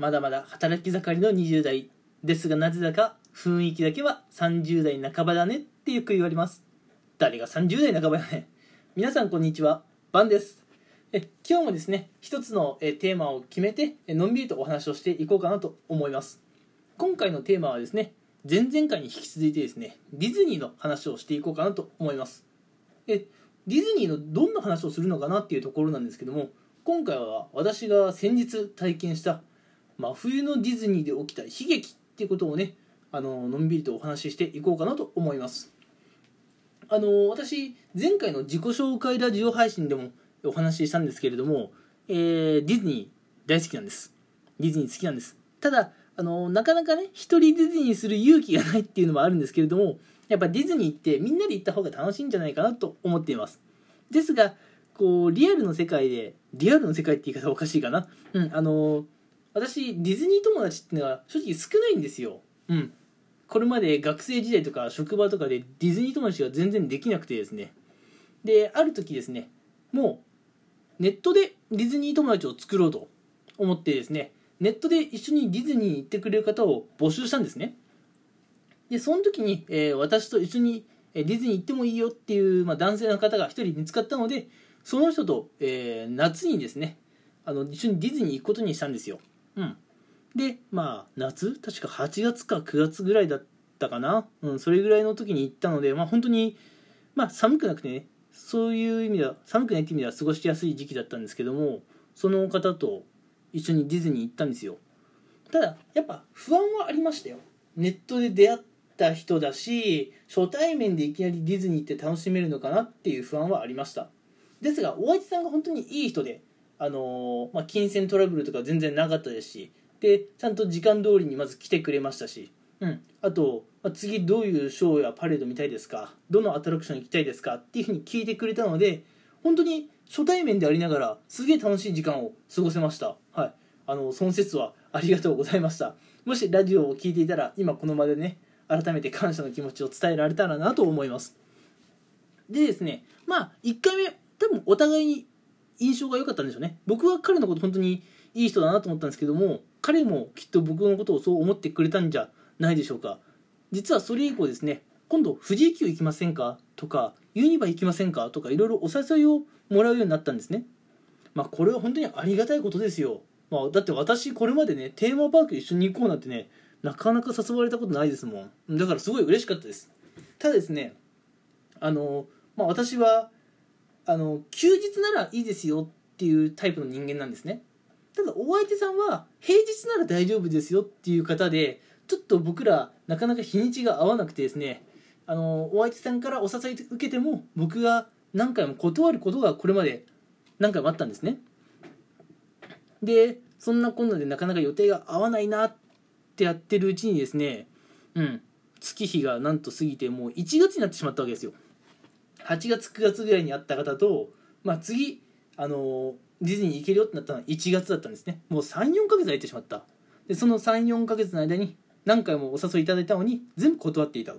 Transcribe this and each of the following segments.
まだまだ働き盛りの20代ですがなぜだか雰囲気だけは30代半ばだねってよく言われます。誰が30代半ばやね皆さんこんにちは。バンです。え今日もですね一つのえテーマを決めてのんびりとお話をしていこうかなと思います。今回のテーマはですね前々回に引き続いてですねディズニーの話をしていこうかなと思います。えディズニーのどんな話をするのかなっていうところなんですけども今回は私が先日体験した真冬のディズニーで起きた悲劇っていうことをねあののんびりとお話ししていこうかなと思います。あの私前回の自己紹介ラジオ配信でもお話ししたんですけれども、えー、ディズニー大好きなんです。ディズニー好きなんです。ただあのなかなかね一人ディズニーする勇気がないっていうのもあるんですけれどもやっぱディズニーってみんなで行った方が楽しいんじゃないかなと思っています。ですがこうリアルの世界でリアルの世界って言い方おかしいかな。うんあの私ディズニー友達っていうのは正直少ないんですよ。うん。これまで学生時代とか職場とかでディズニー友達が全然できなくてですね。である時ですねもうネットでディズニー友達を作ろうと思ってですねネットで一緒にディズニーに行ってくれる方を募集したんですね。でその時に、えー、私と一緒にディズニー行ってもいいよっていう、まあ、男性の方が一人見つかったのでその人と、えー、夏にですねあの一緒にディズニー行くことにしたんですよ、うん、でまあ夏？確か8月か9月ぐらいだったかな、うん、それぐらいの時に行ったのでまあ本当にまあ寒くなくてねそういう意味では寒くないって意味では過ごしやすい時期だったんですけどもその方と一緒にディズニー行ったんですよ。ただやっぱ不安はありましたよ。ネットで出会った人だし初対面でいきなりディズニーって楽しめるのかなっていう不安はありました。ですがお相手さんが本当にいい人であのー、まあ、金銭トラブルとか全然なかったですしでちゃんと時間通りにまず来てくれましたし、うん、あと、まあ、次どういうショーやパレード見たいですかどのアトラクション行きたいですかっていうふうに聞いてくれたので本当に初対面でありながらすげえ楽しい時間を過ごせました。はい。あのその説はありがとうございました。もしラジオを聴いていたら今この場でね改めて感謝の気持ちを伝えられたらなと思います。でですねまあ1回目多分お互いに印象が良かったんでしょうね。僕は彼のこと本当にいい人だなと思ったんですけども彼もきっと僕のことをそう思ってくれたんじゃないでしょうか。実はそれ以降ですね今度富士急行きませんかとかユニバ行きませんかとかいろいろお誘いをもらうようになったんですね。まあこれは本当にありがたいことですよ、まあ、だって私これまでねテーマパーク一緒に行こうなんてねなかなか誘われたことないですもん。だからすごい嬉しかったです。ただですねあの、まあ、私はあの休日ならいいですよっていうタイプの人間なんですね。ただお相手さんは平日なら大丈夫ですよっていう方でちょっと僕らなかなか日にちが合わなくてですね。あのお相手さんからお誘い受けても僕が何回も断ることがこれまで何回もあったんですね。でそんなこんなでなかなか予定が合わないなってやってるうちにですねうん月日がなんと過ぎてもう1月になってしまったわけですよ。8月9月ぐらいに会った方と、まあ、次あのディズニー行けるよってなったのは1月だったんですね。もう34ヶ月空いてしまった。でその34ヶ月の間に何回もお誘いいただいたのに全部断っていた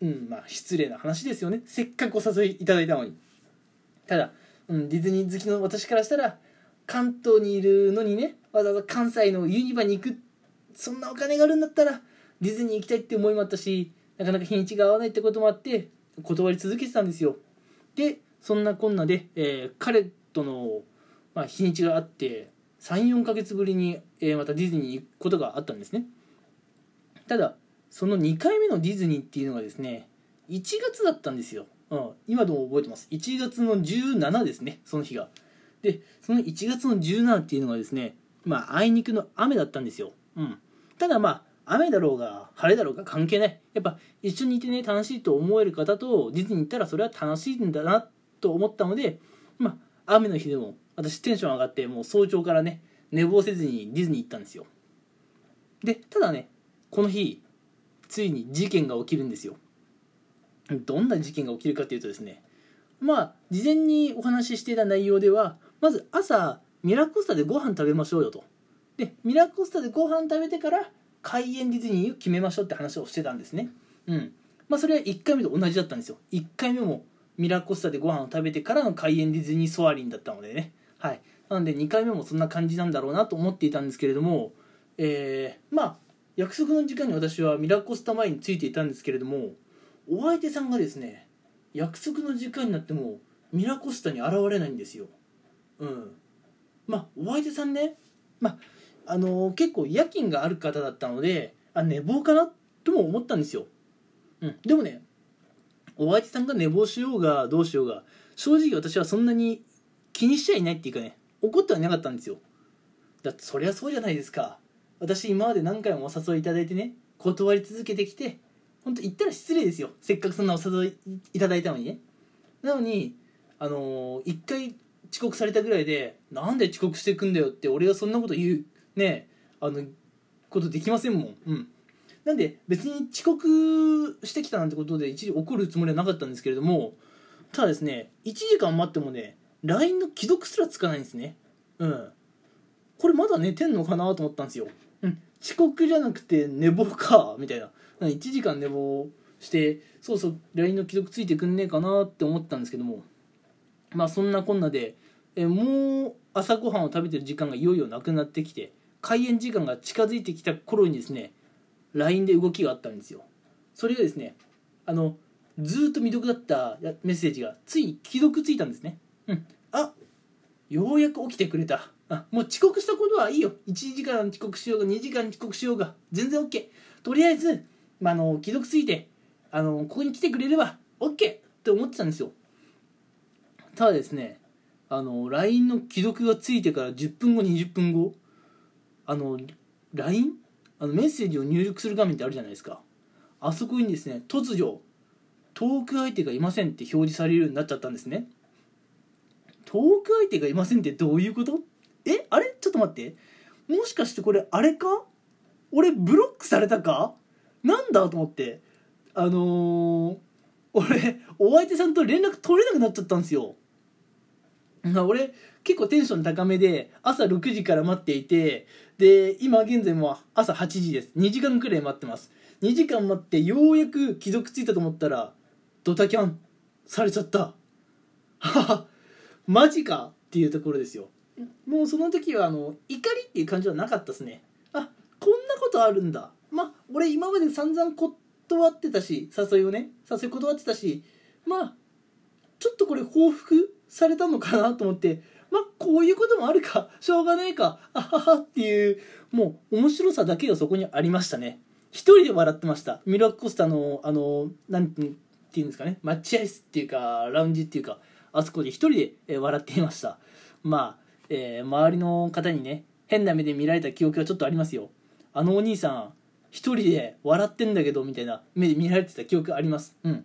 うんまあ失礼な話ですよね。せっかくお誘いいただいたのに。ただ、うん、ディズニー好きの私からしたら関東にいるのにねわざわざ関西のユニバに行くそんなお金があるんだったらディズニー行きたいって思いもあったしなかなか日にちが合わないってこともあって断り続けてたんですよ。でそんなこんなで、えー、彼との、まあ、日にちがあって34ヶ月ぶりに、えー、またディズニーに行くことがあったんですね。ただその2回目のディズニーっていうのがですね1月だったんですよ、うん、今でも覚えてます。1月の17ですねその日が。でその1月の17っていうのがですねまああいにくの雨だったんですよ、うん、ただまあ雨だろうが晴れだろうが関係ない。やっぱ一緒にいてね楽しいと思える方とディズニー行ったらそれは楽しいんだなと思ったのでまあ雨の日でも私テンション上がってもう早朝からね寝坊せずにディズニー行ったんですよ。でただねこの日ついに事件が起きるんですよ。どんな事件が起きるかっていうとですねまあ事前にお話ししていた内容ではまず朝ミラコスタでご飯食べましょうよと。でミラコスタでご飯食べてから開園ディズニーを決めましょうって話をしてたんですね。うん。まあそれは1回目と同じだったんですよ。1回目もミラコスタでご飯を食べてからの開園ディズニーソアリンだったのでね。はい。ななんで2回目もそんな感じなんだろうなと思っていたんですけれどもえー、まあ約束の時間に私はミラコスタ前についていたんですけれどもお相手さんがですね約束の時間になってもミラコスタに現れないんですよ。うん。まあお相手さんねまああの結構夜勤がある方だったのであ寝坊かなとも思ったんですよ、うん、でもねお相手さんが寝坊しようがどうしようが正直私はそんなに気にしちゃいないっていうかね怒ってはなかったんですよ。だってそりゃそうじゃないですか。私今まで何回もお誘いいただいてね断り続けてきて本当言ったら失礼ですよ。せっかくそんなお誘いいただいたのにね。なのにあのー、1回遅刻されたぐらいでなんで遅刻してくんだよって俺がそんなこと言うねあのことできませんもん。うん。なんで別に遅刻してきたなんてことで一時怒るつもりはなかったんですけれどもただですね1時間待ってもね LINE の既読すらつかないんですね。うん。これまだ寝てんのかなと思ったんですよ、うん、遅刻じゃなくて寝坊かみたいな。1時間寝坊してそうそう LINE の既読ついてくんねえかなって思ったんですけども。まあそんなこんなでえもう朝ごはんを食べてる時間がいよいよなくなってきて開演時間が近づいてきた頃にですね LINE で動きがあったんですよ。それがですねあのずっと未読だったメッセージがつい既読ついたんですね。うん。あようやく起きてくれた。あもう遅刻したことはいいよ。1時間遅刻しようが2時間遅刻しようが全然 OK とりあえず、まあ、あの既読ついてあのここに来てくれれば OK って思ってたんですよ。ただですねあの LINE の既読がついてから10分後20分後あの LINE あのメッセージを入力する画面ってあるじゃないですか。あそこにですね突如トーク相手がいませんって表示されるようになっちゃったんですね。トーク相手がいませんってどういうこと？えあれ？ちょっと待って。もしかしてこれあれか？俺ブロックされたか？なんだと思って。あのー、俺お相手さんと連絡取れなくなっちゃったんですよ。俺結構テンション高めで朝6時から待っていてで今現在も朝8時です。2時間くらい待ってます。2時間待ってようやく既読ついたと思ったらドタキャンされちゃった。はは。マジかっていうところですよ。もうその時はあの怒りっていう感じはなかったですね。あこんなことあるんだ。まあ俺今まで散々断ってたし誘いをね誘い断ってたしまあちょっとこれ報復されたのかなと思ってまあこういうこともあるか しょうがねえかあははっていうもう面白さだけがそこにありましたね。一人で笑ってました。ミラコスタのあのなんていうんですかね。待合室っていうかラウンジっていうかあそこで一人で笑っていました。まあ、えー、周りの方にね変な目で見られた記憶はちょっとありますよ。あのお兄さん一人で笑ってんだけどみたいな目で見られてた記憶あります。うん。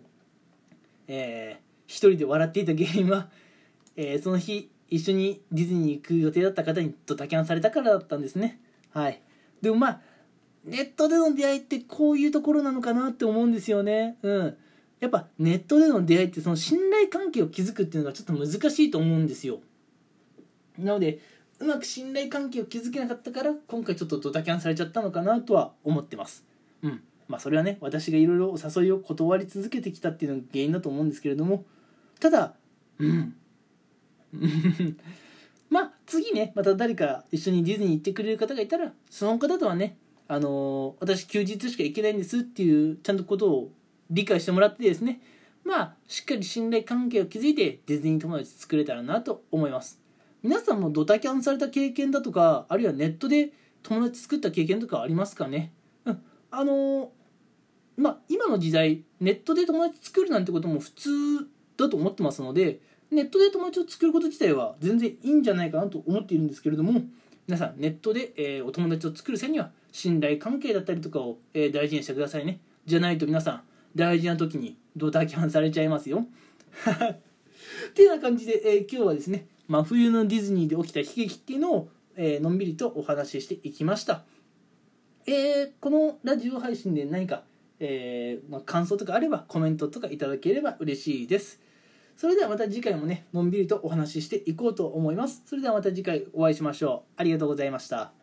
えー、一人で笑っていた原因は、えー、その日一緒にディズニー行く予定だった方にドタキャンされたからだったんですね。はい。でもまあネットでの出会いってこういうところなのかなって思うんですよね。うん。やっぱネットでの出会いってその信頼関係を築くっていうのがちょっと難しいと思うんですよ。なのでうまく信頼関係を築けなかったから今回ちょっとドタキャンされちゃったのかなとは思ってます。うん。まあそれはね私がいろいろお誘いを断り続けてきたっていうのが原因だと思うんですけれども。ただうん。まあ次ねまた誰か一緒にディズニー行ってくれる方がいたらその方とはねあのー、私休日しか行けないんですっていうちゃんとことを理解してもらってですねまあしっかり信頼関係を築いてディズニー友達作れたらなと思います。皆さんもドタキャンされた経験だとかあるいはネットで友達作った経験とかありますかね？うん。あのー、まあ今の時代ネットで友達作るなんてことも普通だと思ってますのでネットで友達を作ること自体は全然いいんじゃないかなと思っているんですけれども皆さんネットで、えー、お友達を作る際には信頼関係だったりとかを、えー、大事にしてくださいね。じゃないと皆さん大事な時にドタキャンされちゃいますよ。っていうような感じで、えー、今日はですね真冬のディズニーで起きた悲劇っていうのを、えのんびりとお話ししていきました。えこのラジオ配信で何か、えまあ、感想とかあればコメントとかいただければ嬉しいです。それではまた次回もねのんびりとお話ししていこうと思います。それではまた次回お会いしましょう。ありがとうございました。